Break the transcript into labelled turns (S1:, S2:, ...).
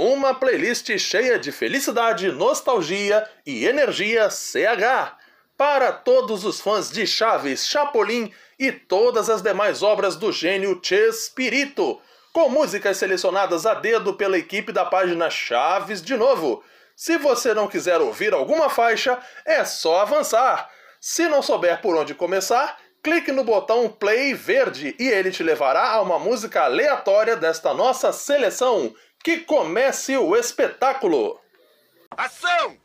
S1: Uma playlist cheia de felicidade, nostalgia e energia CH. Para todos os fãs de Chaves, Chapolin e todas as demais obras do gênio Chespirito, com músicas selecionadas a dedo pela equipe da página Chaves de Novo. Se você não quiser ouvir alguma faixa, é só avançar. Se não souber por onde começar, clique no botão Play verde e ele te levará a uma música aleatória desta nossa seleção. Que comece o espetáculo!
S2: Ação!